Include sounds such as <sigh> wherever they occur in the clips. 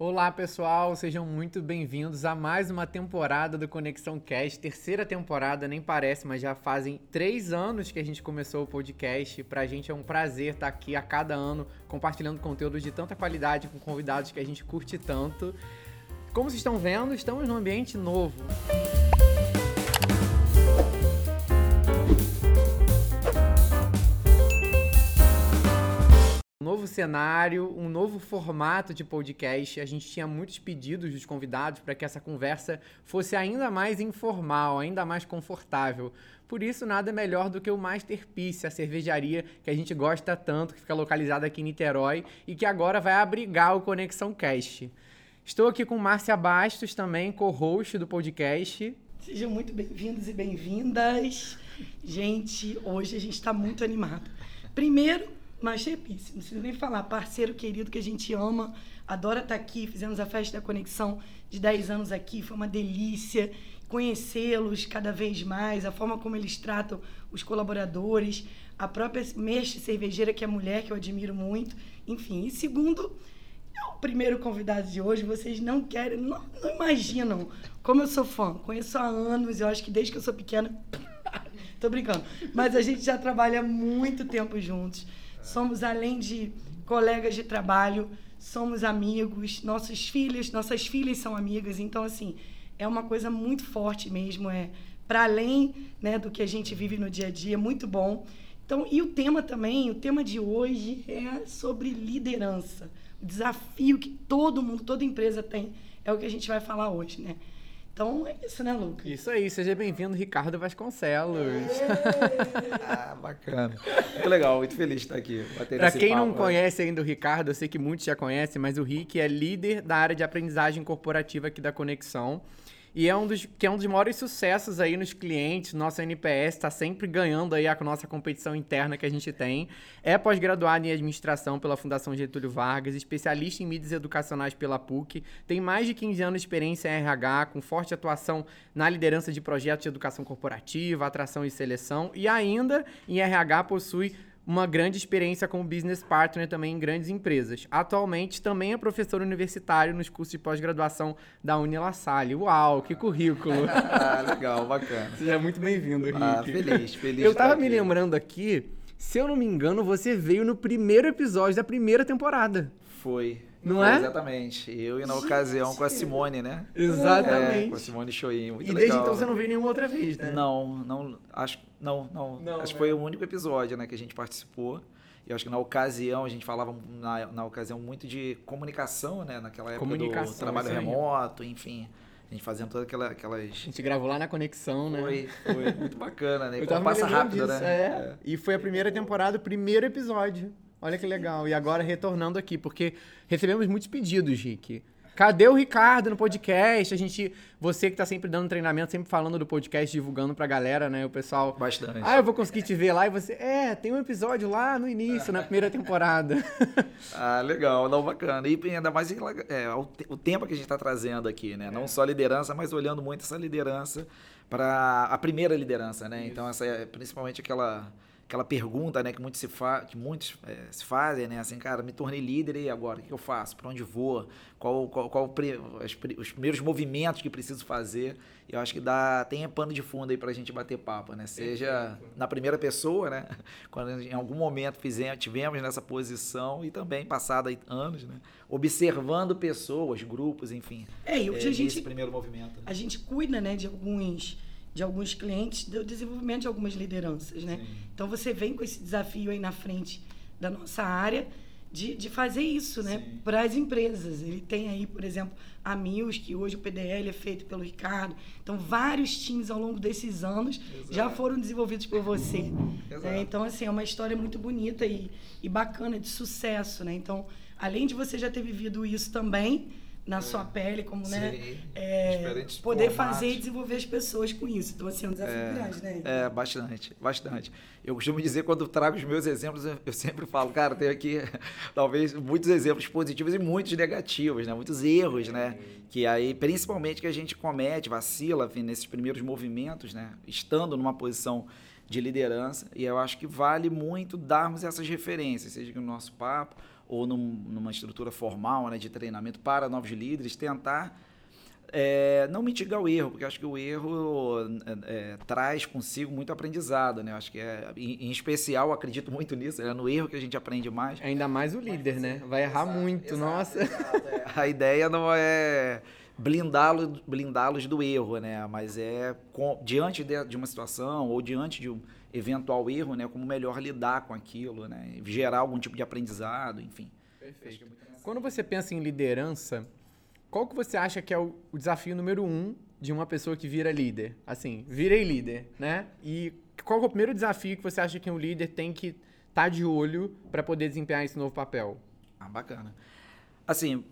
Olá pessoal, sejam muito bem-vindos a mais uma temporada do Conexão Cast, terceira temporada, nem parece, mas já fazem três anos que a gente começou o podcast. Pra gente é um prazer estar aqui a cada ano compartilhando conteúdo de tanta qualidade com convidados que a gente curte tanto. Como vocês estão vendo, estamos num ambiente novo. Novo cenário, um novo formato de podcast. A gente tinha muitos pedidos dos convidados para que essa conversa fosse ainda mais informal, ainda mais confortável. Por isso, nada melhor do que o Masterpiece, a cervejaria que a gente gosta tanto, que fica localizada aqui em Niterói e que agora vai abrigar o Conexão Cast. Estou aqui com Márcia Bastos também, co-host do podcast. Sejam muito bem-vindos e bem-vindas. Gente, hoje a gente está muito animado. Primeiro, Masterpiece, não preciso nem falar, parceiro querido que a gente ama, adora estar tá aqui, fizemos a festa da conexão de 10 anos aqui, foi uma delícia conhecê-los cada vez mais, a forma como eles tratam os colaboradores, a própria mestre cervejeira, que é mulher, que eu admiro muito, enfim. E segundo, é o primeiro convidado de hoje, vocês não querem, não, não imaginam como eu sou fã, conheço há anos, eu acho que desde que eu sou pequena, <laughs> tô brincando, mas a gente já trabalha muito tempo juntos, somos além de colegas de trabalho, somos amigos, nossos filhos, nossas filhas são amigas, então assim, é uma coisa muito forte mesmo, é para além, né, do que a gente vive no dia a dia, muito bom. Então, e o tema também, o tema de hoje é sobre liderança. O desafio que todo mundo, toda empresa tem, é o que a gente vai falar hoje, né? Então é isso, né, Lucas? Isso aí, seja bem-vindo, Ricardo Vasconcelos. <laughs> ah, bacana. Muito legal, muito feliz de estar aqui. Para quem papo, não né? conhece ainda o Ricardo, eu sei que muitos já conhecem, mas o Rick é líder da área de aprendizagem corporativa aqui da Conexão. E é um dos que é um dos maiores sucessos aí nos clientes. Nosso NPS está sempre ganhando aí a nossa competição interna que a gente tem. É pós-graduado em administração pela Fundação Getúlio Vargas, especialista em mídias educacionais pela PUC, tem mais de 15 anos de experiência em RH, com forte atuação na liderança de projetos de educação corporativa, atração e seleção, e ainda em RH possui uma grande experiência como business partner também em grandes empresas. Atualmente também é professor universitário nos cursos de pós-graduação da Unila Salle. Uau, que currículo! <laughs> ah, legal, bacana. Seja muito bem-vindo, Rick. Ah, feliz, feliz. Eu tava me lembrando aqui, se eu não me engano, você veio no primeiro episódio da primeira temporada. Foi. Não é? Exatamente. Eu e na ocasião com a Simone, né? Exatamente. É, com a Simone Choim. Muito e desde legal. então você não veio nenhuma outra vez, né? Não, não. Acho, não, não. não acho que foi o único episódio né, que a gente participou. E acho que na ocasião, a gente falava na, na ocasião muito de comunicação, né? Naquela época do trabalho remoto, enfim. A gente fazendo todas aquela, aquelas. A gente gravou lá na conexão, né? Foi, foi muito bacana, né? Eu tava passa rápido, disso, né? É. é. E foi a primeira temporada, o primeiro episódio. Olha que legal. E agora retornando aqui, porque recebemos muitos pedidos, Rick. Cadê o Ricardo no podcast? A gente, você que tá sempre dando treinamento, sempre falando do podcast, divulgando pra galera, né? O pessoal. Bastante. Ah, eu vou conseguir te ver lá e você. É, tem um episódio lá no início, na primeira temporada. <laughs> ah, legal, não, bacana. E ainda mais é, o, tempo que a gente tá trazendo aqui, né? Não só liderança, mas olhando muito essa liderança para a primeira liderança, né? Isso. Então, essa é principalmente aquela aquela pergunta, né, que muitos se, fa que muitos, é, se fazem, né, assim, cara, me tornei líder e agora, o que eu faço? Para onde vou? Qual, qual, qual os, os primeiros movimentos que preciso fazer? Eu acho que dá, tem pano de fundo aí para a gente bater papo, né? Seja na primeira pessoa, né, <laughs> quando em algum momento fizemos, tivemos nessa posição e também passado anos, né, observando pessoas, grupos, enfim. É, e hoje é, a gente primeiro movimento. Né? A gente cuida, né, de alguns de alguns clientes do desenvolvimento de algumas lideranças, né? Sim. Então você vem com esse desafio aí na frente da nossa área de, de fazer isso, né? Para as empresas. Ele tem aí, por exemplo, a Mills, que hoje o PDL é feito pelo Ricardo. Então, vários times ao longo desses anos Exato. já foram desenvolvidos por você. Né? Então, assim, é uma história muito bonita e, e bacana, de sucesso, né? Então, além de você já ter vivido isso também, na sua pele, como, né, Sim, né? É, poder fazer e desenvolver as pessoas com isso. Então, assim, é um desafio é, grande, né? É, bastante, bastante. Eu costumo dizer, quando trago os meus exemplos, eu sempre falo, cara, tem aqui, <laughs> talvez, muitos exemplos positivos e muitos negativos, né? Muitos erros, né? Que aí, principalmente, que a gente comete, vacila, enfim, nesses primeiros movimentos, né? Estando numa posição de liderança. E eu acho que vale muito darmos essas referências, seja no nosso papo ou num, numa estrutura formal né, de treinamento para novos líderes, tentar é, não mitigar o erro, porque acho que o erro é, é, traz consigo muito aprendizado, né? Acho que é, em, em especial, acredito muito nisso, é no erro que a gente aprende mais. Ainda mais o líder, né? Vai errar exato, muito, exato, nossa. Exato, é. <laughs> a ideia não é blindá-los blindá do erro, né? Mas é com, diante de, de, uma situação ou diante de um eventual erro, né? Como melhor lidar com aquilo, né? Gerar algum tipo de aprendizado, enfim. Perfeito. Quando você pensa em liderança, qual que você acha que é o, o, desafio número um de uma pessoa que vira líder? Assim, virei líder, né? E qual é o primeiro desafio que você acha que um líder tem que estar tá de olho para poder desempenhar esse novo papel? Ah, bacana. Assim,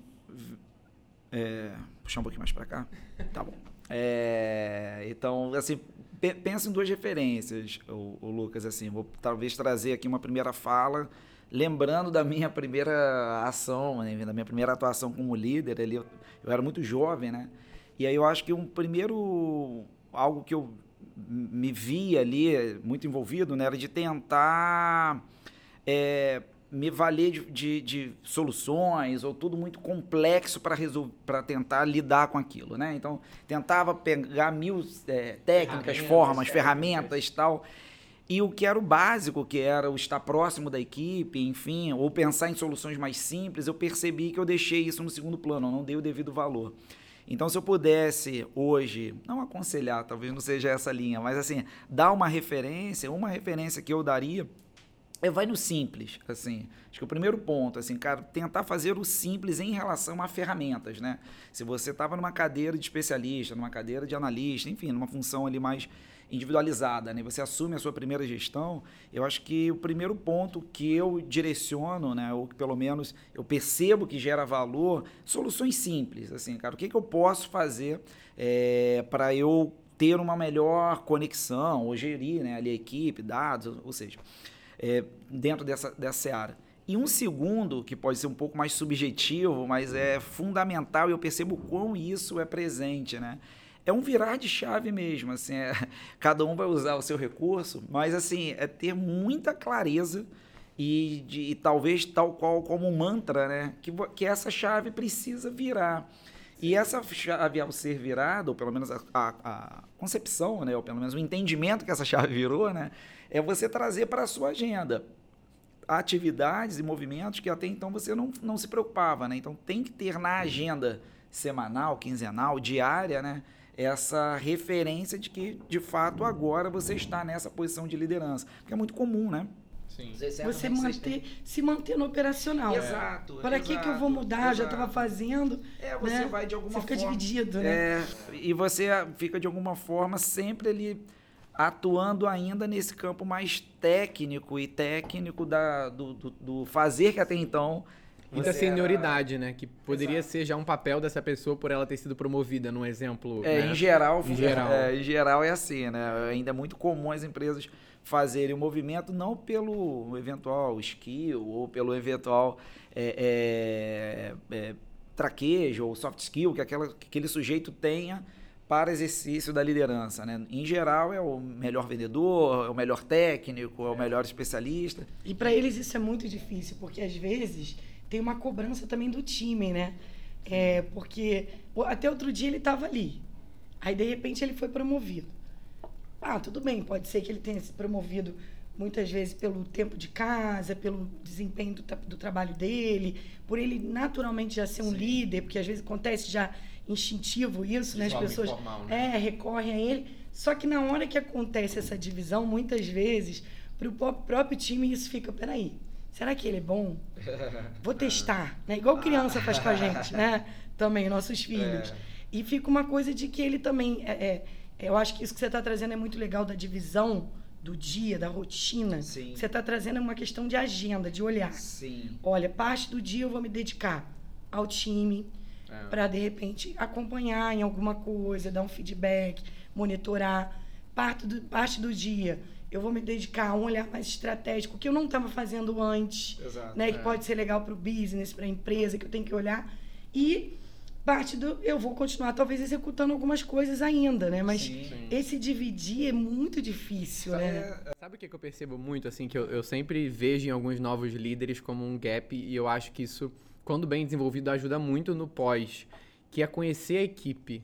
é, puxar um pouquinho mais para cá. <laughs> Tá bom. É, então, assim, pensa em duas referências, o, o, Lucas. Assim, vou talvez trazer aqui uma primeira fala lembrando da minha primeira ação, né, da minha primeira atuação como líder, ali, eu, eu, era muito jovem, né? E aí eu acho que um primeiro algo que eu me via ali muito envolvido, né, era de tentar é, me valer de, de, de, soluções ou tudo muito complexo para resolver, para tentar lidar com aquilo, né? Então tentava pegar mil é, técnicas, formas, ferramentas, tal e o que era o básico, que era o estar próximo da equipe, enfim, ou pensar em soluções mais simples, eu percebi que eu deixei isso no segundo plano, eu não dei o devido valor. Então, se eu pudesse hoje, não aconselhar, talvez não seja essa linha, mas assim, dar uma referência, uma referência que eu daria é vai no simples, assim. Acho que o primeiro ponto, assim, cara, tentar fazer o simples em relação a ferramentas, né? Se você estava numa cadeira de especialista, numa cadeira de analista, enfim, numa função ali mais individualizada, né? Você assume a sua primeira gestão. Eu acho que o primeiro ponto que eu direciono, né, ou que pelo menos eu percebo que gera valor, soluções simples, assim, cara, o que, que eu posso fazer é, para eu ter uma melhor conexão ou gerir, né, ali a equipe, dados, ou seja, é, dentro dessa dessa seara. E um segundo, que pode ser um pouco mais subjetivo, mas é fundamental, e eu percebo quão isso é presente, né? é um virar de chave mesmo, assim, é, <laughs> cada um vai usar o seu recurso, mas assim, é ter muita clareza e, de, e talvez tal qual como um mantra, né, que, que essa chave precisa virar. E essa chave, ao ser virada, ou pelo menos a, a, a, concepção, né, ou pelo menos o entendimento que essa chave virou, né, é você trazer para a sua agenda atividades e movimentos que até então você não, não se preocupava. Né? Então tem que ter na agenda semanal, quinzenal, diária, né, essa referência de que, de fato, agora você está nessa posição de liderança. Porque é muito comum, né? Sim. Você manter, se manter no operacional. Exato. Para que, que eu vou mudar? Exato. Já estava fazendo. É, você né? vai de alguma forma. Você fica dividido, né? É, e você fica de alguma forma sempre ali atuando ainda nesse campo mais técnico e técnico da, do, do, do fazer que até então Muita senioridade, era... né? Que poderia Exato. ser já um papel dessa pessoa por ela ter sido promovida, num exemplo. É, né? em geral, em geral. É, em geral é assim, né? Ainda é muito comum as empresas fazerem o movimento não pelo eventual skill ou pelo eventual é, é, é, traquejo ou soft skill que, aquela, que aquele sujeito tenha para exercício da liderança. Né? Em geral, é o melhor vendedor, é o melhor técnico, é o melhor especialista. E para eles isso é muito difícil, porque às vezes tem uma cobrança também do time, né? É, porque até outro dia ele estava ali. Aí, de repente, ele foi promovido. Ah, tudo bem, pode ser que ele tenha se promovido muitas vezes pelo tempo de casa, pelo desempenho do, do trabalho dele, por ele naturalmente já ser um Sim. líder, porque às vezes acontece já instintivo isso, né? As pessoas formal, né? é, recorrem a ele. Só que na hora que acontece essa divisão, muitas vezes, para o próprio time isso fica, peraí, será que ele é bom? <laughs> Vou testar, né? Igual criança faz com a gente, <laughs> né? Também, nossos filhos. É. E fica uma coisa de que ele também. É, é, eu acho que isso que você está trazendo é muito legal da divisão do dia, da rotina. Sim. Você está trazendo uma questão de agenda, de olhar. Sim. Olha, parte do dia eu vou me dedicar ao time é. para de repente acompanhar em alguma coisa, dar um feedback, monitorar. Parte do, parte do dia eu vou me dedicar a um olhar mais estratégico que eu não estava fazendo antes, Exato, né? Que é. pode ser legal para o business, para a empresa, que eu tenho que olhar. E parte do eu vou continuar talvez executando algumas coisas ainda, né? Mas Sim, sim. esse dividir é muito difícil, né? Sabe o que que eu percebo muito, assim, que eu, eu sempre vejo em alguns novos líderes como um gap, e eu acho que isso, quando bem desenvolvido, ajuda muito no pós, que é conhecer a equipe.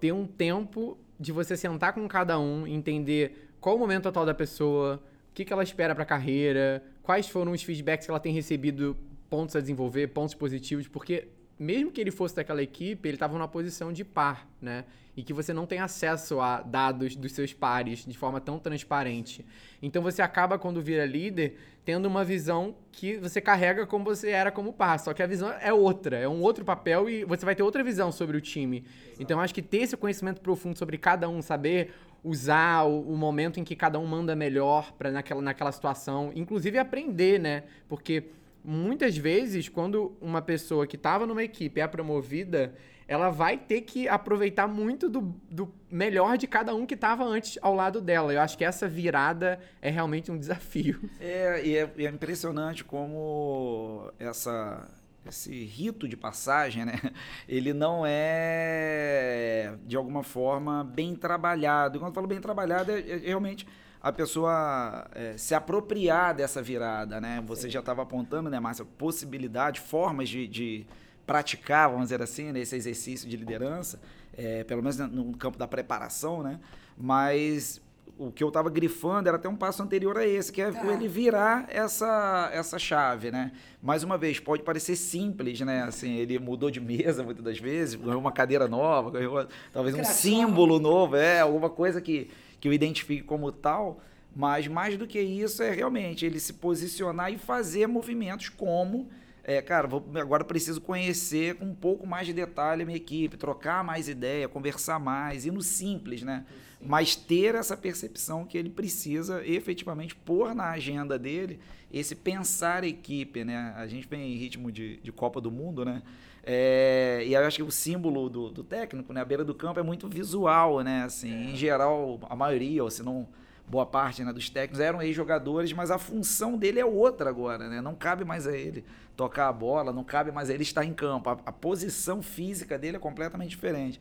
Ter um tempo de você sentar com cada um, entender qual o momento atual da pessoa, o que, que ela espera para a carreira, quais foram os feedbacks que ela tem recebido, pontos a desenvolver, pontos positivos, porque mesmo que ele fosse daquela equipe, ele estava numa posição de par, né? E que você não tem acesso a dados dos seus pares de forma tão transparente. Então você acaba, quando vira líder, tendo uma visão que você carrega como você era como par. Só que a visão é outra, é um outro papel e você vai ter outra visão sobre o time. Então eu acho que ter esse conhecimento profundo sobre cada um, saber usar o, o momento em que cada um manda melhor para naquela, naquela situação, inclusive aprender, né? Porque muitas vezes, quando uma pessoa que estava numa equipe é promovida, ela vai ter que aproveitar muito do, do melhor de cada um que estava antes ao lado dela. Eu acho que essa virada é realmente um desafio. <laughs> É, e é, é impressionante como essa, esse rito de passagem, né? <laughs> Ele não é, de alguma forma, bem trabalhado. Quando eu falo bem trabalhado, é, é realmente a pessoa é, se apropriar dessa virada, né? Você já estava apontando, né, Márcia, possibilidade, formas de, de praticar, vamos dizer assim, né, esse exercício de liderança, é, pelo menos no campo da preparação, né? Mas o que eu estava grifando era até um passo anterior a esse, que é Tá. ele virar essa, essa chave, né? Mais uma vez, pode parecer simples, né? Assim, ele mudou de mesa muitas das vezes, ganhou uma cadeira nova, ganhou talvez um símbolo novo, é, alguma coisa que, que eu identifique como tal, mas mais do que isso é realmente ele se posicionar e fazer movimentos como é, cara, vou, agora preciso conhecer com um pouco mais de detalhe a minha equipe, trocar mais ideia, conversar mais, e no simples, né? Mas ter essa percepção que ele precisa efetivamente pôr na agenda dele esse pensar equipe, né? A gente vem em ritmo de, de Copa do Mundo, né? É, e eu acho que o símbolo do, do técnico, né? A beira do campo é muito visual, né? Assim, Em geral, a maioria, ou se não boa parte né, dos técnicos eram ex-jogadores, mas a função dele é outra agora, né? Não cabe mais a ele tocar a bola, não cabe mais a ele estar em campo. A, a posição física dele é completamente diferente.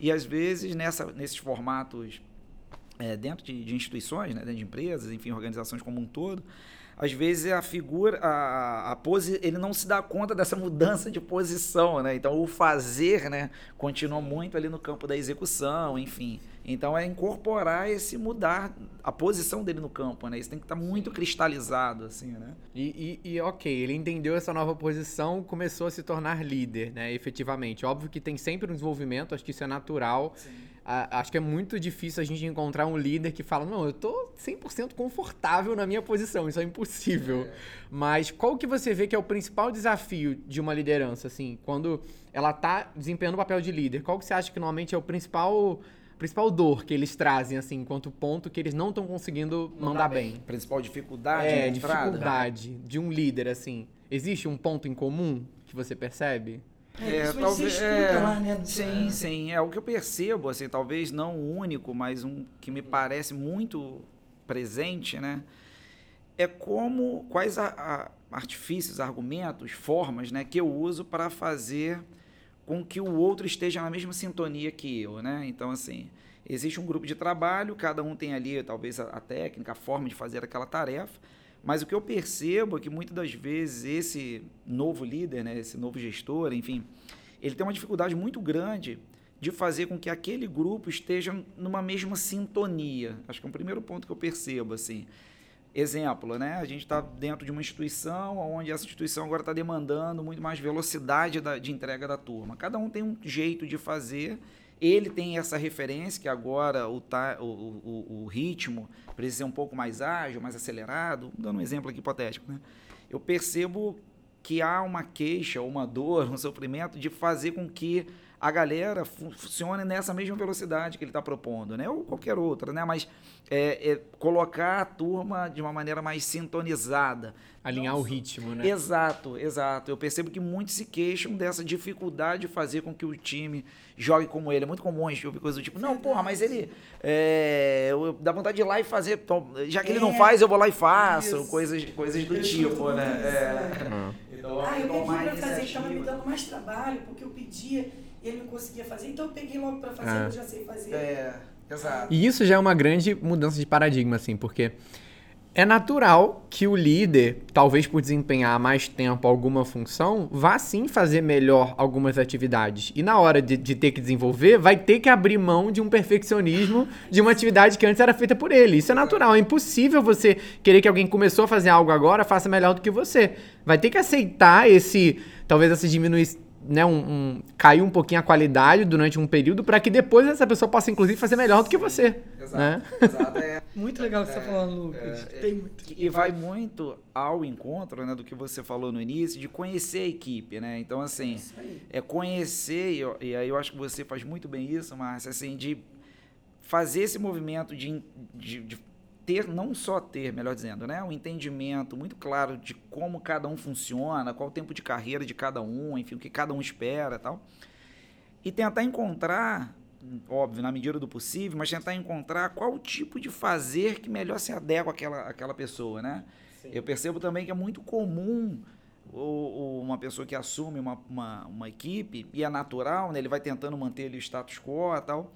E às vezes, nessa, nesses formatos é, dentro de, de instituições, né, dentro de empresas, enfim, organizações como um todo, às vezes a figura, a, a pose, ele não se dá conta dessa mudança de posição, né? Então o fazer, né, continua muito ali no campo da execução, enfim. Então é incorporar esse mudar a posição dele no campo, né? Isso tem que estar muito cristalizado, assim, né? E, e- e, ok, ele entendeu essa nova posição, começou a se tornar líder, né? Efetivamente. Óbvio que tem sempre um desenvolvimento, acho que isso é natural. A- acho que é muito difícil a gente encontrar um líder que fala, não, eu tô 100% confortável na minha posição, isso é impossível. Mas qual que você vê que é o principal desafio de uma liderança, assim, quando ela tá desempenhando o papel de líder? Qual que você acha que normalmente é o principal, principal dor que eles trazem, assim, enquanto ponto que eles não estão conseguindo mandar bem? Principal dificuldade É, dificuldade de um líder, assim. Existe um ponto em comum que você percebe? É, isso você escuta lá, né? Sim, sim. É o que eu percebo, assim, talvez não o único, mas um que me parece muito presente, né? É como quais a- a- artifícios, argumentos, formas, né, que eu uso para fazer com que o outro esteja na mesma sintonia que eu, né? Então, assim, existe um grupo de trabalho, cada um tem ali talvez a, a técnica, a forma de fazer aquela tarefa, mas o que eu percebo é que muitas das vezes esse novo líder, né, esse novo gestor, enfim, ele tem uma dificuldade muito grande de fazer com que aquele grupo esteja numa mesma sintonia. Acho que é um primeiro ponto que eu percebo, assim. Exemplo, né? A gente está dentro de uma instituição onde essa instituição agora está demandando muito mais velocidade da- de entrega da turma. Cada um tem um jeito de fazer. Ele tem essa referência que agora o, ta- o, o, o- ritmo precisa ser um pouco mais ágil, mais acelerado. Dando um exemplo aqui hipotético, né? Eu percebo que há uma queixa, uma dor, um sofrimento de fazer com que a galera fu- funcione nessa mesma velocidade que ele está propondo, né? Ou qualquer outra, né? Mas é, é colocar a turma de uma maneira mais sintonizada. Alinhar o ritmo, né? Exato, exato. Eu percebo que muitos se queixam dessa dificuldade de fazer com que o time jogue como ele. É muito comum a gente ouvir coisas do tipo, não, porra, mas ele é, eu- dá vontade de ir lá e fazer. então, Já que ele não É, faz, eu vou lá e faço. isso. Coisas, coisas do tipo, né? isso, É. Então, Ah, eu pedi pra fazer, estava me dando mais trabalho, porque eu pedia. E ele não conseguia fazer, então eu peguei logo pra fazer, É. eu já sei fazer. É, exato. E isso já é uma grande mudança de paradigma, assim, porque é natural que o líder, talvez por desempenhar mais tempo alguma função, vá sim fazer melhor algumas atividades. E na hora de, de ter que desenvolver, vai ter que abrir mão de um perfeccionismo de uma atividade que antes era feita por ele. Isso é natural. É impossível você querer que alguém começou a fazer algo agora faça melhor do que você. Vai ter que aceitar esse, talvez essa diminuição. Né, um, um- cair um pouquinho a qualidade durante um período para que depois essa pessoa possa inclusive fazer melhor do que você, Exato, né? exato. É, <laughs> Muito legal o que você tá falando, Lucas. é, Tem muito. E vai muito ao encontro, né, do que você falou no início, de conhecer a equipe, né? Então, assim, aí. é conhecer, e, eu- e aí eu acho que você faz muito bem isso, Márcia, assim, de fazer esse movimento de, de, de ter, não só ter, melhor dizendo, né, um entendimento muito claro de como cada um funciona, qual o tempo de carreira de cada um, enfim, o que cada um espera tal, e tentar encontrar, óbvio, na medida do possível, mas tentar encontrar qual o tipo de fazer que melhor se adequa àquela, àquela pessoa, né? Eu percebo também que é muito comum o- o- uma pessoa que assume uma, uma, uma equipe, e é natural, né? ele vai tentando manter ali o status quo e tal,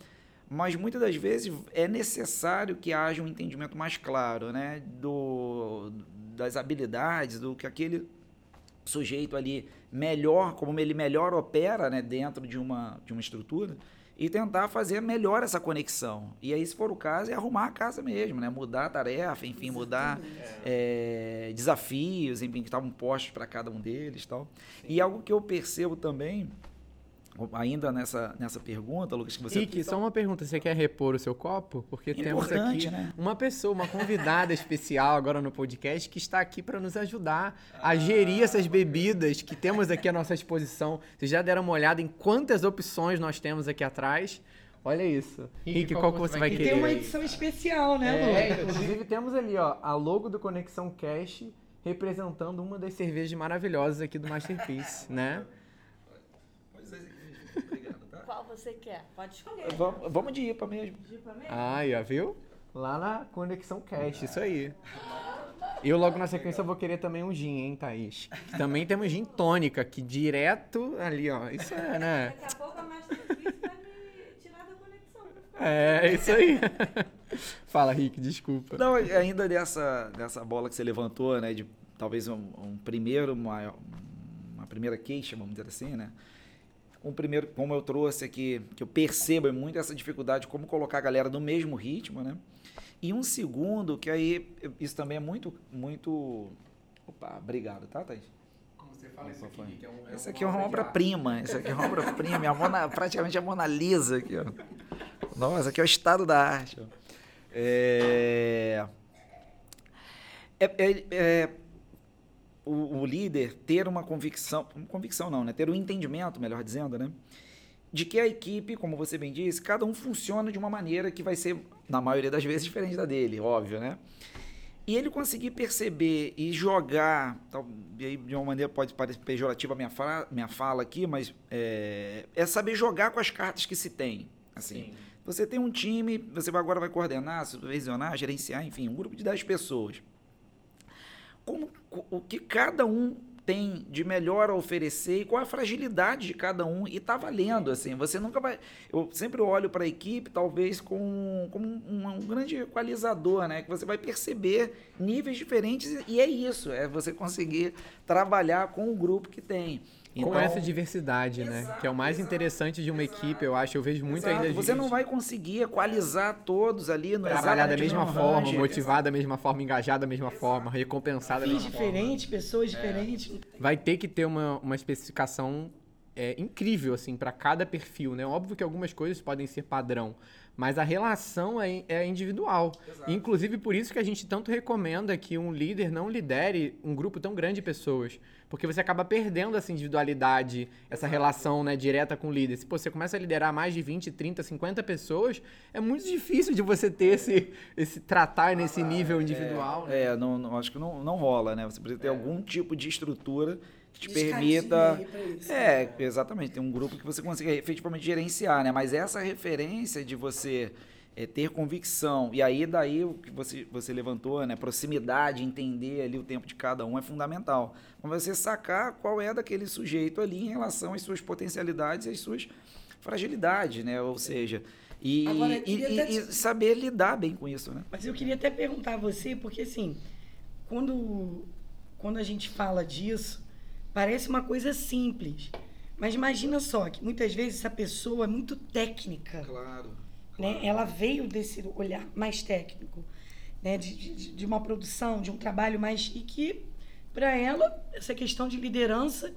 mas muitas das vezes é necessário que haja um entendimento mais claro né? do, das habilidades, do que aquele sujeito ali melhor, como ele melhor opera né? dentro de uma, de uma estrutura, e tentar fazer melhor essa conexão. E aí, se for o caso, é arrumar a casa mesmo, né? Mudar a tarefa, enfim, mudar é, desafios, enfim, que estavam postos para cada um deles tal. E algo que eu percebo também, ainda nessa, nessa pergunta, Lucas, que você... Rick, só uma pergunta, você quer repor o seu copo? Porque temos Importante, aqui né? uma pessoa, uma convidada <laughs> especial agora no podcast que está aqui para nos ajudar a gerir essas bebidas que temos aqui à nossa disposição. Vocês já deram uma olhada em quantas opções nós temos aqui atrás? Olha isso. Rick, qual, que você vai E querer? tem uma edição especial, né, É, Lucas? <laughs> inclusive temos ali, ó, a logo do Conexão Cash representando uma das cervejas maravilhosas aqui do Masterpiece, né? <laughs> Qual você quer? Pode escolher. Vamos, vamos de IPA mesmo. Aí, ó, viu? Lá na Conexão Cash, isso aí. Eu logo na sequência vou querer também um gin, hein, Thaís? Também temos gin tônica, que direto ali, ó. Isso é, né? Daqui a pouco a Masterpiece vai me tirar da conexão. pra ficar- É, isso aí. <laughs> Fala, Rick, desculpa. Não, ainda dessa, dessa bola que você levantou, né, de talvez um, um primeiro, uma, uma primeira queixa, vamos dizer assim, né? Um primeiro, como eu trouxe aqui, que eu percebo é muito essa dificuldade de como colocar a galera no mesmo ritmo, né? E um segundo, que aí isso também é muito, muito... Opa, obrigado, tá, Thaís? Como você fala isso aqui, Rick? Essa aqui é uma obra-prima, isso aqui é uma obra-prima, é Mona- praticamente a Mona Lisa aqui, ó. Nossa, aqui é o estado da arte. ó. É... É, é- é o, o líder ter uma convicção, convicção não, né? Ter um entendimento, melhor dizendo, né? De que a equipe, como você bem disse, cada um funciona de uma maneira que vai ser, na maioria das vezes, diferente da dele, óbvio, né? E ele conseguir perceber e jogar, tal- e aí de uma maneira pode parecer pejorativa a minha, fra- minha fala aqui, mas é, é saber jogar com as cartas que se tem. Assim, você tem um time, você agora vai coordenar, supervisionar, gerenciar, enfim, um grupo de 10 pessoas. Como, o que cada um tem de melhor a oferecer e qual a fragilidade de cada um e tá valendo assim. Você nunca vai eu sempre olho para a equipe talvez com como um, um grande equalizador né? Que você vai perceber níveis diferentes e é isso é você conseguir trabalhar com o grupo que tem Com Então, essa diversidade, né? Que é o mais interessante de uma equipe, eu acho. Eu vejo muito exato, ainda você gente não vai conseguir equalizar todos ali no trabalhar da mesma forma, range. motivar da mesma forma, engajar da mesma forma, recompensar da Fins mesma forma. diferentes, pessoas diferentes. vai ter que ter uma, uma especificação é, incrível, assim, para cada perfil, né? Óbvio que algumas coisas podem ser padrão, mas a relação é, é individual. Inclusive, por isso que a gente tanto recomenda que um líder não lidere um grupo tão grande de pessoas. Porque você acaba perdendo essa individualidade, essa relação né, direta com o líder. Se pô, você começa a liderar mais de 20, 30, 50 pessoas, é muito difícil de você ter esse, esse tratar nesse nível individual. né? É, não, não- acho que não, não rola, né? Você precisa ter algum tipo de estrutura te permita. isso. É, exatamente. Tem um grupo que você consiga efetivamente gerenciar, né? Mas essa referência de você é, ter convicção, e aí daí o que você, você levantou, né? Proximidade, entender ali o tempo de cada um é fundamental. Mas você sacar qual é daquele sujeito ali em relação às suas potencialidades e às suas fragilidades, né? Ou seja, e, Agora, e- até e saber lidar bem com isso, né? Mas eu queria até perguntar a você, porque assim, quando, quando a gente fala disso, parece uma coisa simples. Mas imagina só que muitas vezes essa pessoa é muito técnica. Claro. né? Ela veio desse olhar mais técnico, né? De, de, de uma produção, de um trabalho mais. E que, para ela, essa questão de liderança.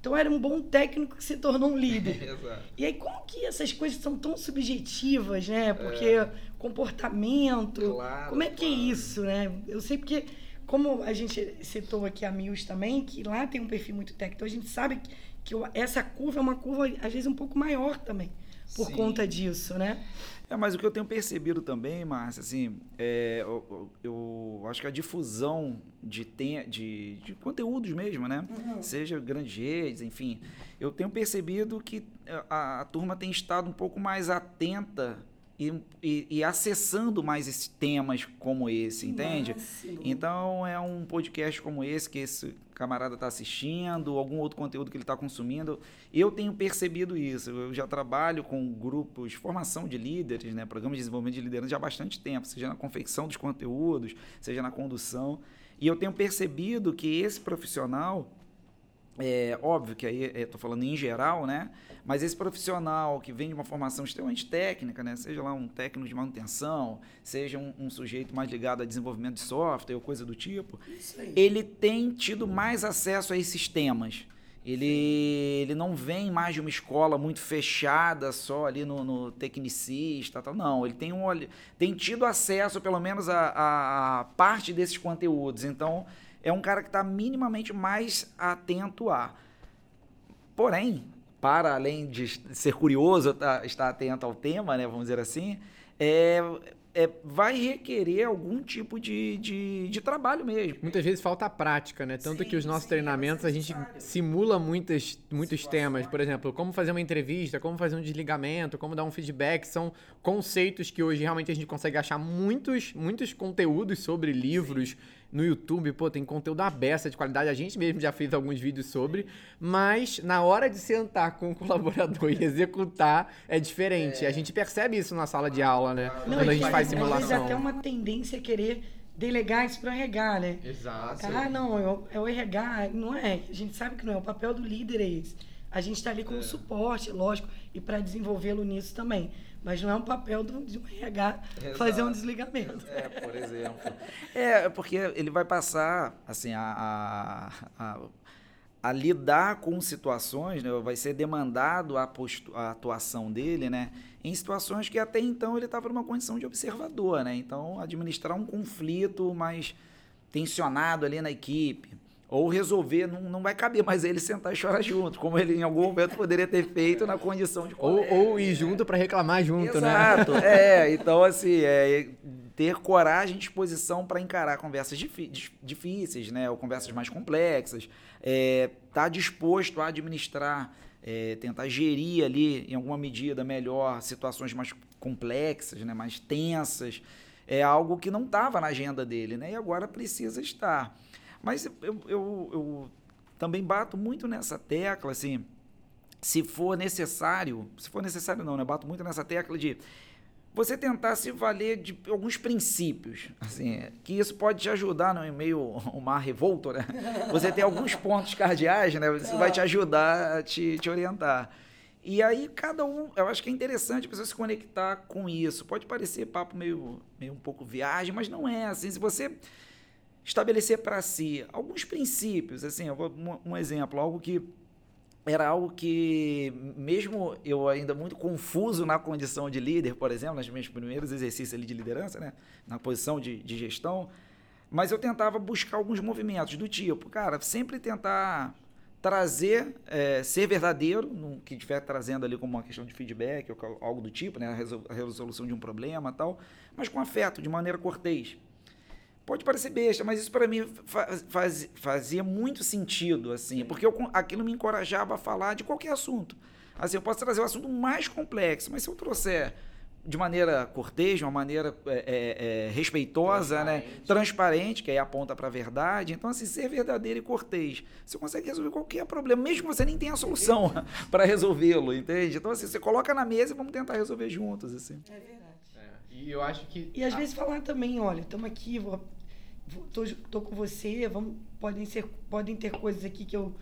Então, era um bom técnico que se tornou um líder. <laughs> Exato. E aí, como que essas coisas são tão subjetivas, né? Porque comportamento. Claro, como é que é claro. isso, né? Eu sei porque, como a gente citou aqui a Mills também, que lá tem um perfil muito técnico, então a gente sabe que, que essa curva é uma curva, às vezes, um pouco maior também, por Sim. conta disso, né? É, mas o que eu tenho percebido também, Márcia, assim, é, eu, eu- acho que a difusão de, tem, de, de conteúdos mesmo, né? Seja grandes redes, enfim, eu tenho percebido que a, a turma tem estado um pouco mais atenta e, e, e acessando mais esses temas como esse, entende? Máximo. Então é um podcast como esse que esse camarada está assistindo, algum outro conteúdo que ele está consumindo. Eu tenho percebido isso. Eu já trabalho com grupos de formação de líderes, né, programas de desenvolvimento de liderança já há bastante tempo, seja na confecção dos conteúdos, seja na condução. E eu tenho percebido que esse profissional é óbvio que aí estou falando em geral, né? Mas esse profissional que vem de uma formação extremamente técnica, né? Seja lá um técnico de manutenção, seja um, um sujeito mais ligado a desenvolvimento de software ou coisa do tipo, ele tem tido mais acesso a esses temas. Ele, ele não vem mais de uma escola muito fechada só ali no, no tecnicista, tal. não. Ele tem, um, tem tido acesso, pelo menos, a- a parte desses conteúdos. Então, é um cara que está minimamente mais atento a. Porém, para além de ser curioso, tá- estar atento ao tema, né, vamos dizer assim, é, é, vai requerer algum tipo de, de, de trabalho mesmo. Muitas vezes falta a prática, né? Tanto Sim, que os nossos sim, treinamentos é a gente simula muitas, muitos temas. Por exemplo, como fazer uma entrevista, como fazer um desligamento, como dar um feedback. São conceitos que hoje realmente a gente consegue achar muitos, muitos conteúdos sobre livros no YouTube. Pô, tem conteúdo aberto de qualidade. A gente mesmo já fez alguns vídeos sobre. Mas na hora de sentar com o colaborador <laughs> e executar, é diferente. A gente percebe isso na sala de aula, né? Não, Quando a gente tem, faz simulação. até uma tendência a querer delegar isso para RH, né? Exato. Ah, não, é o, é o RH, não é. A gente sabe que não é. O papel do líder é esse. A gente está ali como suporte, lógico, e para desenvolvê-lo nisso também. Mas não é um papel do, de um RH fazer um desligamento. É, por exemplo. <laughs> É, porque ele vai passar, assim, a, a, a, a lidar com situações, né? Vai ser demandado a, postu, a atuação dele, né? Em situações que até então ele estava numa condição de observador, né? Então, administrar um conflito mais tensionado ali na equipe. Ou resolver, não, não vai caber mais ele sentar e chorar junto, como ele em algum momento poderia ter feito na condição de Ou, colega. ou ir junto pra reclamar junto, né? Exato, <laughs> é. Então, assim, é, ter coragem e disposição para encarar conversas difí- dif- difíceis, né? Ou conversas mais complexas. É, tá disposto a administrar, é, tentar gerir ali, em alguma medida, melhor situações mais complexas, né? Mais tensas. É algo que não estava na agenda dele, né? E agora precisa estar. Mas eu, eu, eu também bato muito nessa tecla, assim, se for necessário, se for necessário não, né? Bato muito nessa tecla de você tentar se valer de alguns princípios, assim, que isso pode te ajudar no meio uma revolta, né? Você tem alguns pontos cardeais, né? Isso vai te ajudar a te, te orientar. E aí cada um, eu acho que é interessante a pessoa se conectar com isso. Pode parecer papo meio, meio um pouco viagem, mas não é assim. Se você estabelecer para si alguns princípios, assim, vou, um, um exemplo, algo que era algo que, mesmo eu ainda muito confuso na condição de líder, por exemplo, nos meus primeiros exercícios de liderança, né, na posição de, de gestão, mas eu tentava buscar alguns movimentos do tipo, cara, sempre tentar trazer, é, ser verdadeiro, no que estiver trazendo ali como uma questão de feedback ou algo do tipo, né, a resolução de um problema tal, mas com afeto, de maneira cortês Pode parecer besta, mas isso para mim faz, faz, fazia muito sentido, assim, porque eu, aquilo me encorajava a falar de qualquer assunto. Assim, eu posso trazer o um assunto mais complexo, mas se eu trouxer de maneira cortês, de uma maneira é, é, é, respeitosa, né? Transparente. né? Transparente, que aí aponta para a verdade. Então, assim, ser verdadeiro e cortês, você consegue resolver qualquer problema, mesmo que você nem tenha a solução <laughs> para resolvê-lo, entende? Então, assim, você coloca na mesa e vamos tentar resolver juntos, assim. É verdade. E eu acho que... E às vezes falar também, olha, estamos aqui, vou, vou, tô, tô com você, vamos, podem, ser, podem ter coisas aqui que eu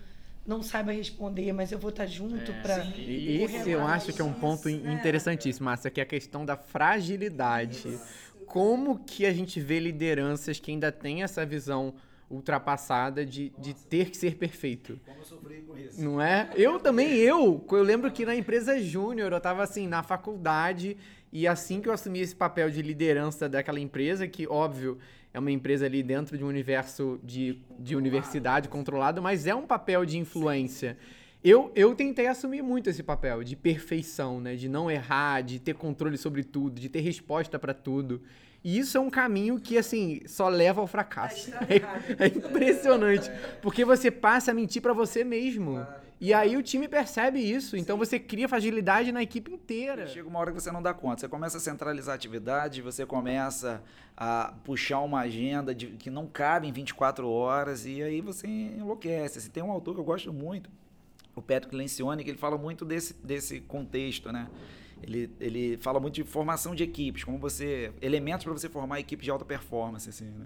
não saiba responder, mas eu vou estar junto é, para. Esse eu acho que é um ponto interessantíssimo, Márcia, que é a questão da fragilidade. Como que a gente vê lideranças que ainda têm essa visão ultrapassada de, de ter que ser perfeito. Como eu sofri com isso. Não é? Eu também, eu. Eu lembro que na empresa júnior, eu estava assim, na faculdade, e assim que eu assumi esse papel de liderança daquela empresa, que, óbvio, é uma empresa ali dentro de um universo de, de universidade controlado, mas é um papel de influência. Eu, eu tentei assumir muito esse papel de perfeição, né? De não errar, de ter controle sobre tudo, de ter resposta para tudo. E isso é um caminho que, assim, só leva ao fracasso. É, <laughs> é impressionante. Porque você passa a mentir para você mesmo. E aí o time percebe isso, então você cria fragilidade na equipe inteira. Chega uma hora que você não dá conta, você começa a centralizar a atividade, você começa a puxar uma agenda de, que não cabe em 24 horas e aí você enlouquece. Tem um autor que eu gosto muito, o Patrick Lencioni, que ele fala muito desse, desse contexto, né? Ele, ele fala muito de formação de equipes, como você elementos para você formar equipes de alta performance, assim, né?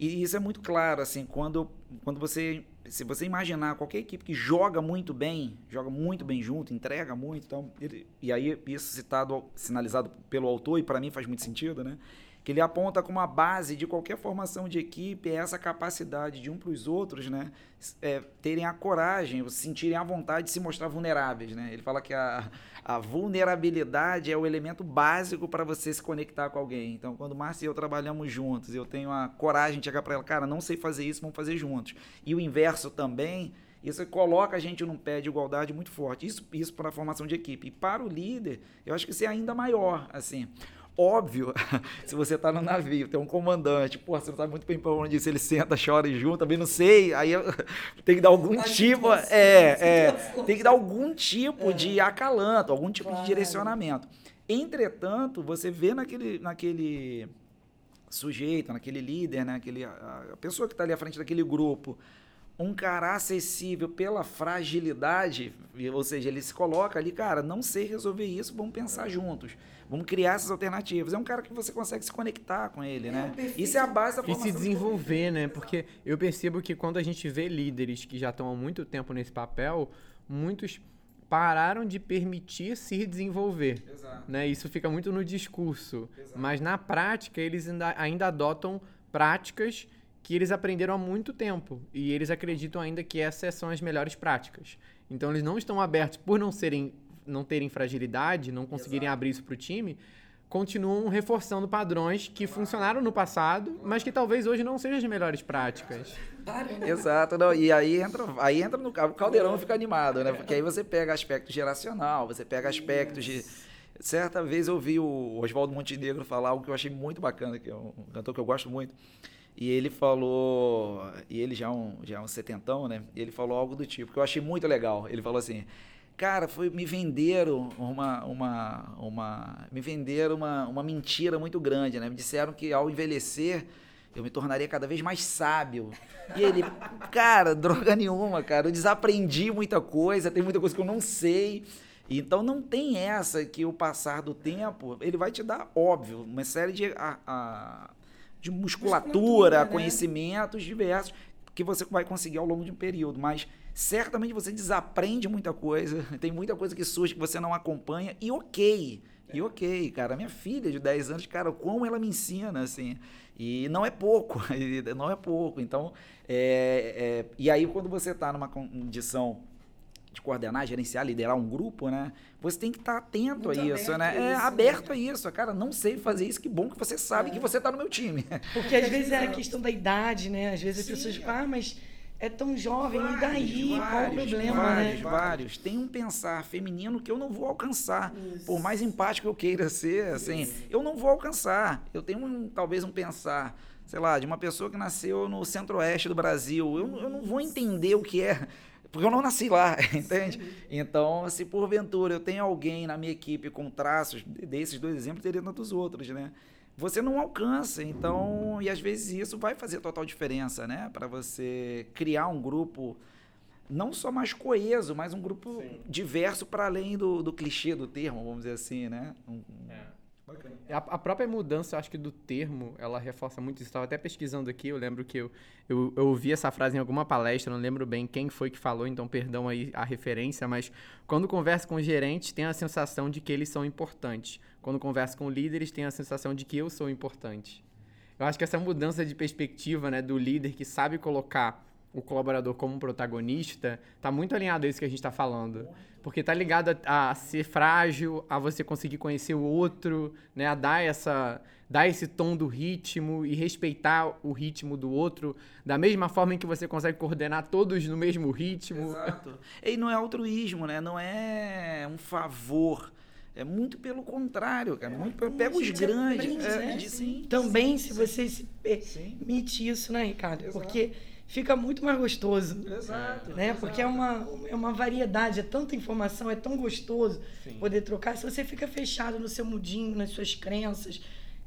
E isso é muito claro, assim, quando, quando você se você imaginar qualquer equipe que joga muito bem, joga muito bem junto, entrega muito, então, ele, e aí isso citado, sinalizado pelo autor e para mim faz muito sentido, né? Que ele aponta como a base de qualquer formação de equipe é essa capacidade de um para os outros, né? É, terem a coragem, sentirem a vontade de se mostrar vulneráveis, né? Ele fala que a, a vulnerabilidade é o elemento básico para você se conectar com alguém. Então, quando o Márcio e eu trabalhamos juntos, eu tenho a coragem de chegar para ela, cara, não sei fazer isso, vamos fazer juntos. E o inverso também, isso coloca a gente num pé de igualdade muito forte. Isso, isso para a formação de equipe. E para o líder, eu acho que isso é ainda maior, assim. Óbvio, <laughs> se você está no navio, tem um comandante, pô, você não sabe muito bem para onde isso, ele senta, chora e junta, também não sei, aí <laughs> tem que dar algum tipo, é, é, tem que dar algum tipo é. de acalanto, algum tipo claro. de direcionamento. Entretanto, você vê naquele, naquele sujeito, naquele líder, né, aquele, a pessoa que está ali à frente daquele grupo, um cara acessível pela fragilidade, ou seja, ele se coloca ali, cara, não sei resolver isso, vamos pensar juntos. Vamos criar essas alternativas. É um cara que você consegue se conectar com ele, né? É Isso é a base da formação. E se desenvolver, né? Porque eu percebo que quando a gente vê líderes que já estão há muito tempo nesse papel, muitos pararam de permitir se desenvolver. Exato. Né? Isso fica muito no discurso. Exato. Mas na prática, eles ainda, ainda adotam práticas que eles aprenderam há muito tempo. E eles acreditam ainda que essas são as melhores práticas. Então eles não estão abertos, por não serem não terem fragilidade, não conseguirem Exato. abrir isso para o time, continuam reforçando padrões que funcionaram no passado, mas que talvez hoje não sejam as melhores práticas. Exato, não, e aí entra, aí entra no o caldeirão fica animado, né? Porque aí você pega aspecto geracional, você pega aspectos de certa vez eu vi o Oswaldo Montenegro falar algo que eu achei muito bacana, que é um cantor que eu gosto muito. E ele falou, e ele já é um, já é um setentão, né? E ele falou algo do tipo, que eu achei muito legal. Ele falou assim: Cara, foi, me venderam uma, uma, uma, me venderam uma, uma mentira muito grande, né? Me disseram que ao envelhecer eu me tornaria cada vez mais sábio. E ele, <laughs> cara, droga nenhuma, cara, eu desaprendi muita coisa, tem muita coisa que eu não sei. Então não tem essa que o passar do tempo, ele vai te dar, óbvio, uma série de, a, a, de musculatura, musculatura né? conhecimentos diversos que você vai conseguir ao longo de um período, mas certamente você desaprende muita coisa, <laughs> tem muita coisa que surge que você não acompanha, e ok. E ok, cara, minha filha de 10 anos, cara, como ela me ensina, assim, e não é pouco, <laughs> não é pouco, então, é, é, e aí quando você está numa condição de coordenar, gerenciar, liderar um grupo, né? Você tem que estar tá atento Muito a isso, né? É isso, aberto né? a isso. Cara, não sei fazer isso, que bom que você sabe é. que você está no meu time. Porque às vezes é a questão da idade, né? Às vezes Sim, as pessoas falam, ah, mas é tão jovem, vários, e daí? Vários, Qual o problema, vários, né? Vários. Tem um pensar feminino que eu não vou alcançar. Isso. Por mais empático eu queira ser, assim, Isso. eu não vou alcançar. Eu tenho um, talvez um pensar sei lá, de uma pessoa que nasceu no centro-oeste do Brasil. Eu, eu não vou entender o que é, porque eu não nasci lá, <laughs> entende? Sim. Então, se porventura eu tenho alguém na minha equipe com traços desses dois exemplos, teria tantos outros, né? Você não alcança, então, e às vezes isso vai fazer total diferença, né? Para você criar um grupo não só mais coeso, mas um grupo Sim. diverso para além do, do clichê do termo, vamos dizer assim, né? Um, é. A, a, própria mudança, acho que do termo, ela reforça muito isso. Estava até pesquisando aqui, eu lembro que eu, eu, eu ouvi essa frase em alguma palestra, não lembro bem quem foi que falou, então perdão aí a referência, mas quando converso com gerentes, tem a sensação de que eles são importantes. Quando converso com líderes, tem a sensação de que eu sou importante. Eu acho que essa mudança de perspectiva né, do líder que sabe colocar o colaborador como protagonista, tá muito alinhado a isso que a gente está falando. Porque tá ligado a, a, ser frágil, a você conseguir conhecer o outro, né? A dar, essa, dar esse tom do ritmo e respeitar o ritmo do outro, da mesma forma em que você consegue coordenar todos no mesmo ritmo. Exato. E não é altruísmo, né? Não é um favor. É muito pelo contrário, cara. Muito pelo, pega os grandes. É, né? sim, Também, sim, se você se permite isso, né, Ricardo? Exato. Porque fica muito mais gostoso. Exato. Né? Exato. Porque é uma, é uma variedade, é tanta informação, é tão gostoso Sim. poder trocar. Se você fica fechado no seu mudinho, nas suas crenças,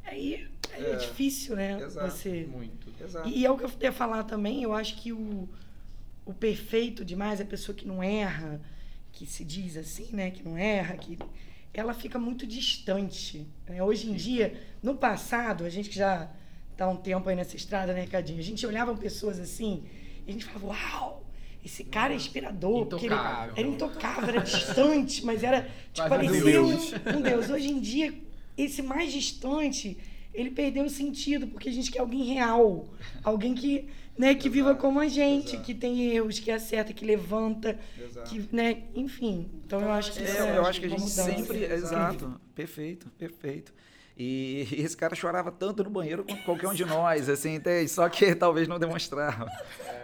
aí é, é difícil, né? Exato. Você... Muito. Exato. E, é o que eu ia falar também, eu acho que o, o perfeito demais, a pessoa que não erra, que se diz assim, né? Que não erra, que ela fica muito distante. Né? Hoje em dia, no passado, a gente que já tá um tempo aí nessa estrada, né, Cadinho? A gente olhava pessoas assim e a gente falava, uau! Esse cara é inspirador, porque ele era intocável, era distante, mas era <laughs> tipo, parecia um Deus. um Deus. Hoje em dia, esse mais distante, ele perdeu o sentido, porque a gente quer alguém real, alguém que, né, que viva como a gente, Exato. que tem erros, que acerta, que levanta, Exato. que, né, enfim. Então eu acho que é, é eu acho que a gente mudança. sempre, exato, perfeito, perfeito. <laughs> E, esse cara chorava tanto no banheiro quanto qualquer um de nós, assim, só que <laughs> talvez não demonstrava.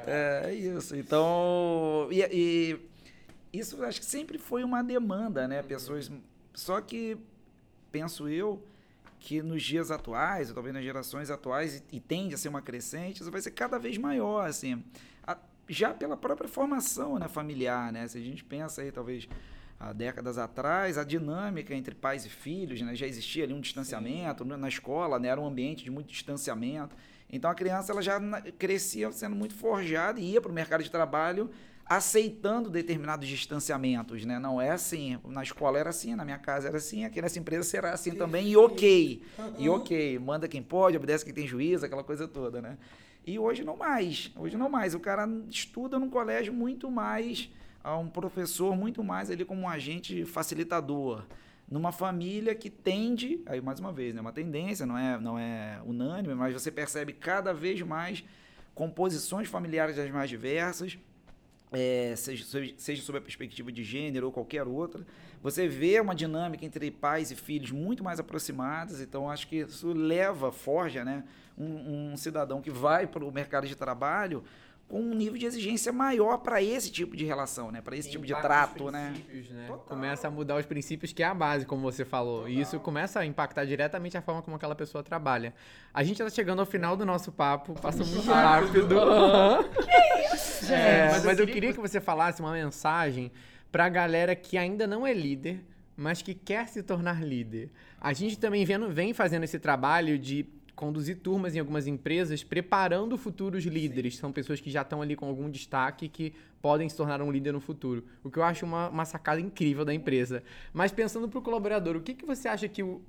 É, é isso. Então, e, e, isso acho que sempre foi uma demanda, né? Pessoas. Só que penso eu que nos dias atuais, ou talvez nas gerações atuais, e, e tende a ser uma crescente, isso vai ser cada vez maior, assim. A, já pela própria formação né, familiar, né? Se a gente pensa aí, talvez há décadas atrás, a dinâmica entre pais e filhos, né? já existia ali um distanciamento, Sim. na escola né? era um ambiente de muito distanciamento. Então a criança ela já crescia sendo muito forjada e ia para o mercado de trabalho aceitando determinados distanciamentos, né? Não é assim, na escola era assim, na minha casa era assim, aqui nessa empresa será assim também, e ok, e ok, manda quem pode, obedece quem tem juízo, aquela coisa toda, né? E hoje não mais, hoje não mais, o cara estuda num colégio muito mais a um professor muito mais ali como um agente facilitador. Numa família que tende, aí mais uma vez, né, uma tendência, não é, não é unânime, mas você percebe cada vez mais composições familiares das mais diversas, é, seja, seja sob a perspectiva de gênero ou qualquer outra. Você vê uma dinâmica entre pais e filhos muito mais aproximadas, então acho que isso leva, forja né, um, um cidadão que vai para o mercado de trabalho com um nível de exigência maior para esse tipo de relação, né? Para esse tipo de trato, né? né? Começa a mudar os princípios que é a base, como você falou. Total. E isso começa a impactar diretamente a forma como aquela pessoa trabalha. A gente está chegando ao final do nosso papo, passa muito rápido. <laughs> que isso, é, mas, mas eu queria que você falasse uma mensagem para a galera que ainda não é líder, mas que quer se tornar líder. A gente também vem fazendo esse trabalho de conduzir turmas em algumas empresas preparando futuros líderes. Sim. São pessoas que já estão ali com algum destaque que podem se tornar um líder no futuro. O que eu acho uma, uma sacada incrível da empresa. Mas pensando para o colaborador, o que, que você acha que um,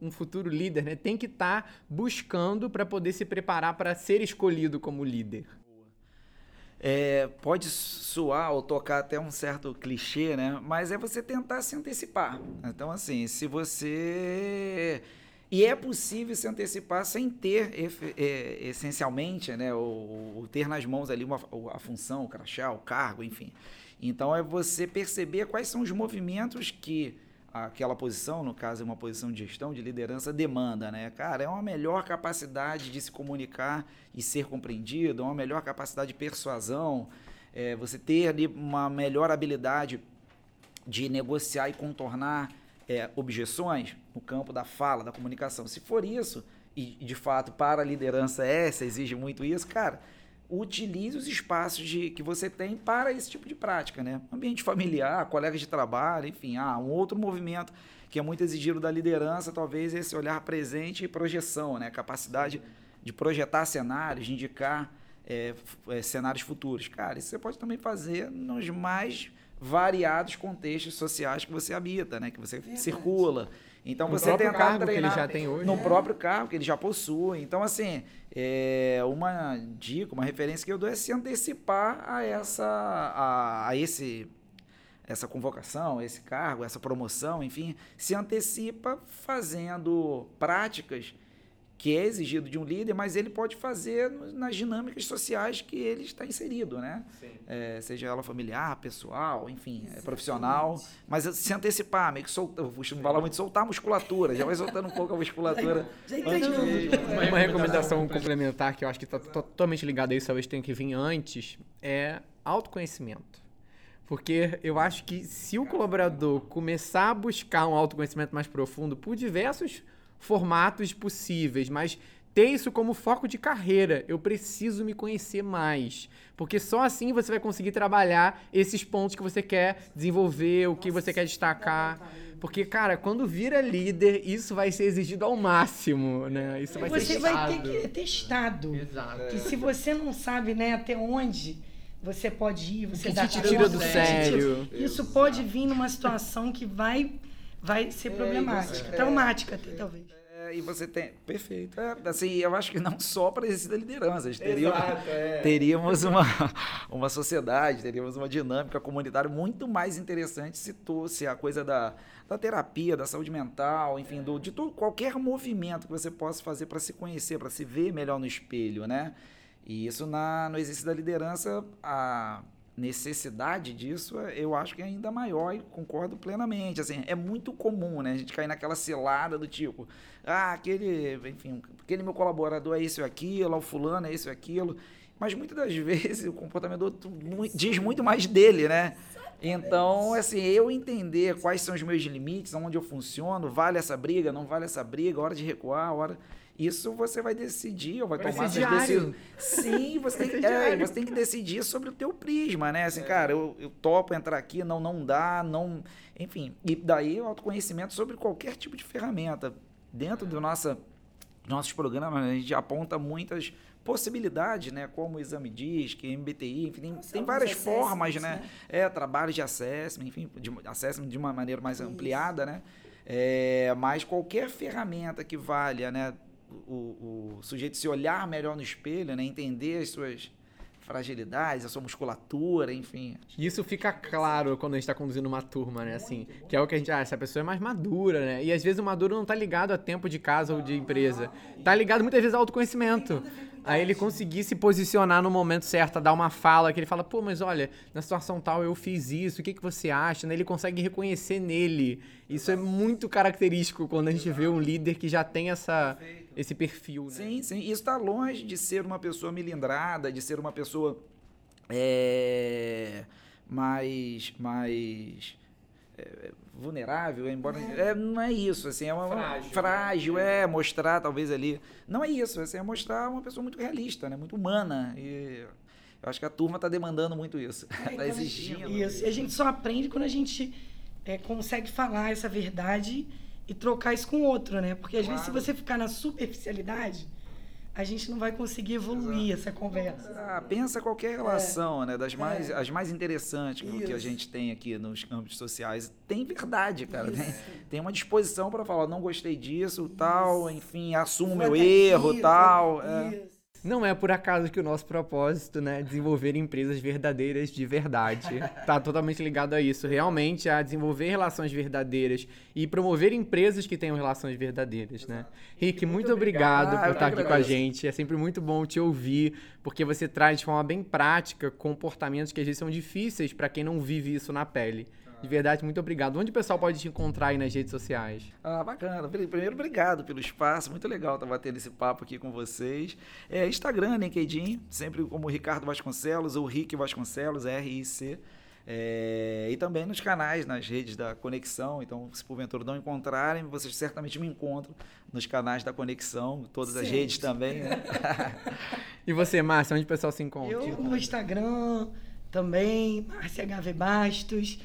um futuro líder né, tem que estar tá buscando para poder se preparar para ser escolhido como líder? É, pode soar ou tocar até um certo clichê, né? Mas é você tentar se antecipar. Então, assim, se você e é possível se antecipar sem ter é, essencialmente, né, o, o, ter nas mãos ali uma, a função, o crachá, o cargo, enfim. Então é você perceber quais são os movimentos que aquela posição, no caso é uma posição de gestão, de liderança, demanda, né? Cara, é uma melhor capacidade de se comunicar e ser compreendido, é uma melhor capacidade de persuasão, é você ter ali uma melhor habilidade de negociar e contornar é, objeções no campo da fala, da comunicação. Se for isso, e de fato para a liderança essa exige muito isso, cara, utilize os espaços de, que você tem para esse tipo de prática, né? Ambiente familiar, colegas de trabalho, enfim, ah, um outro movimento que é muito exigido da liderança, talvez esse olhar presente e projeção, né? Capacidade de projetar cenários, de indicar é, é, cenários futuros. Cara, isso você pode também fazer nos mais variados contextos sociais que você habita, né? Que você Verdade. circula. Então no você tentar cargo treinar que ele já tem hoje. no próprio cargo que ele já possui. Então assim, é uma dica, uma referência que eu dou é se antecipar a essa a, a esse essa convocação, esse cargo, essa promoção, enfim, se antecipa fazendo práticas que é exigido de um líder, mas ele pode fazer nas dinâmicas sociais que ele está inserido, né? É, seja ela familiar, pessoal, enfim, é, profissional, mas se antecipar, meio que soltar, eu costumo falar muito, soltar a musculatura, já vai soltando um pouco a musculatura. <laughs> Já entendi. Uma recomendação complementar que eu acho que está totalmente ligada a isso, talvez tenha que vir antes, é autoconhecimento. Porque eu acho que se o colaborador começar a buscar um autoconhecimento mais profundo por diversos formatos possíveis, mas ter isso como foco de carreira. Eu preciso me conhecer mais. Porque só assim você vai conseguir trabalhar esses pontos que você quer desenvolver, o que você quer destacar. Porque, cara, quando vira líder, isso vai ser exigido ao máximo, né? Isso vai você ser vai ter que ter testado. Exato. Que se você não sabe, né, até onde você pode ir, você dá te tira do sério. Isso pode vir numa situação que vai vai ser problemática, é, traumática até, talvez. É, e você tem. Perfeito. É, assim, eu acho que não só para existir lideranças. Teríamos, Exato, é. teríamos uma, <laughs> uma sociedade, teríamos uma dinâmica comunitária muito mais interessante se, tu, se a coisa da, da terapia, da saúde mental, enfim, do, de todo, qualquer movimento que você possa fazer para se conhecer, para se ver melhor no espelho, né? E isso na, no exercício da liderança, a necessidade disso, eu acho que é ainda maior e concordo plenamente. Assim, é muito comum, né? A gente cair naquela cilada do tipo, ah, aquele, enfim, aquele meu colaborador é isso e aquilo, o fulano é isso e aquilo. Mas muitas das <laughs> vezes o comportamento diz muito mais dele, né? Então, assim, eu entender quais são os meus limites, onde eu funciono, vale essa briga, não vale essa briga, hora de recuar, hora isso você vai decidir, ou vai, vai tomar essas decisões. Sim, <laughs> você tem, é, você tem que decidir sobre o teu prisma, né? Assim, é. cara, eu, eu topo entrar aqui, não, não dá, não. Enfim, e daí o autoconhecimento sobre qualquer tipo de ferramenta. Dentro do nossa, nossos programas, a gente aponta muitas possibilidades, né? Como o exame que MBTI, enfim, tem, tem várias formas, né? né? É, trabalho de assessment, enfim, de assessment de uma maneira mais Isso. ampliada, né? É, mas qualquer ferramenta que valha, né? O, o sujeito se olhar melhor no espelho, né? entender as suas fragilidades, a sua musculatura, enfim. Isso fica claro quando a gente está conduzindo uma turma, né? Assim, que é o que a gente, ah, essa pessoa é mais madura, né? E às vezes o maduro não está ligado a tempo de casa ou de empresa. Tá ligado muitas vezes ao autoconhecimento. Aí ele conseguir se posicionar no momento certo, a dar uma fala que ele fala, pô, mas olha, na situação tal eu fiz isso, o que, que você acha? Né? Ele consegue reconhecer nele. Isso é muito característico quando a gente vê um líder que já tem essa esse perfil. Né? Sim, sim. Isso está longe de ser uma pessoa milindrada, de ser uma pessoa é, mais, mais é, vulnerável, embora é. é. não é isso, assim, é uma frágil, frágil né? é mostrar talvez ali, não é isso, assim, é mostrar uma pessoa muito realista, né, muito humana e eu acho que a turma está demandando muito isso, está é, <laughs> exigindo. Isso, e a gente só aprende quando a gente é, consegue falar essa verdade e trocar isso com outro, né? Porque às claro. vezes se você ficar na superficialidade, a gente não vai conseguir evoluir Exato. essa conversa. Ah, pensa qualquer relação, é. né? Das mais, é. as mais interessantes Isso. que a gente tem aqui nos campos sociais. Tem verdade, cara. Tem, tem, uma disposição para falar, não gostei disso, Isso. tal, enfim, assumo meu erro, tal. É. Não é por acaso que o nosso propósito, né, é desenvolver empresas verdadeiras de verdade. <laughs> Tá totalmente ligado a isso, realmente a desenvolver relações verdadeiras e promover empresas que tenham relações verdadeiras, né? Rick, muito, muito obrigado, obrigado por estar aqui com a gente. É sempre muito bom te ouvir, porque você traz de forma bem prática comportamentos que às vezes são difíceis para quem não vive isso na pele. De verdade, muito obrigado. Onde o pessoal pode te encontrar aí nas redes sociais? Ah, bacana. Primeiro, obrigado pelo espaço. Muito legal estar batendo esse papo aqui com vocês. É, Instagram, LinkedIn, sempre como Ricardo Vasconcelos ou Rick Vasconcelos, R-I-C. É, e também nos canais, nas redes da Conexão. Então, se porventura não encontrarem, vocês certamente me encontram nos canais da Conexão, todas as Sim. redes também. Né? <laughs> E você, Márcia, onde o pessoal se encontra? Eu no Instagram também, Márcia HV Bastos.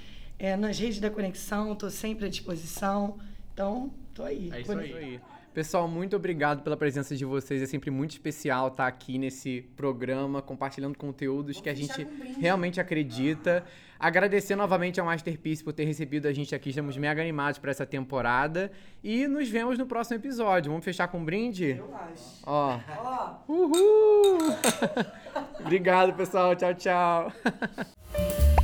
É, nas redes da Conexão, estou sempre à disposição. Então, tô aí. É isso aí. Pessoal, muito obrigado pela presença de vocês. É sempre muito especial estar aqui nesse programa, compartilhando conteúdos que a gente realmente acredita. Agradecer novamente ao Masterpiece por ter recebido a gente aqui. Estamos mega animados para essa temporada. E nos vemos no próximo episódio. Vamos fechar com um brinde? Eu acho. Ó. Ó. Uhul! <laughs> Obrigado, pessoal. Tchau, tchau. <laughs>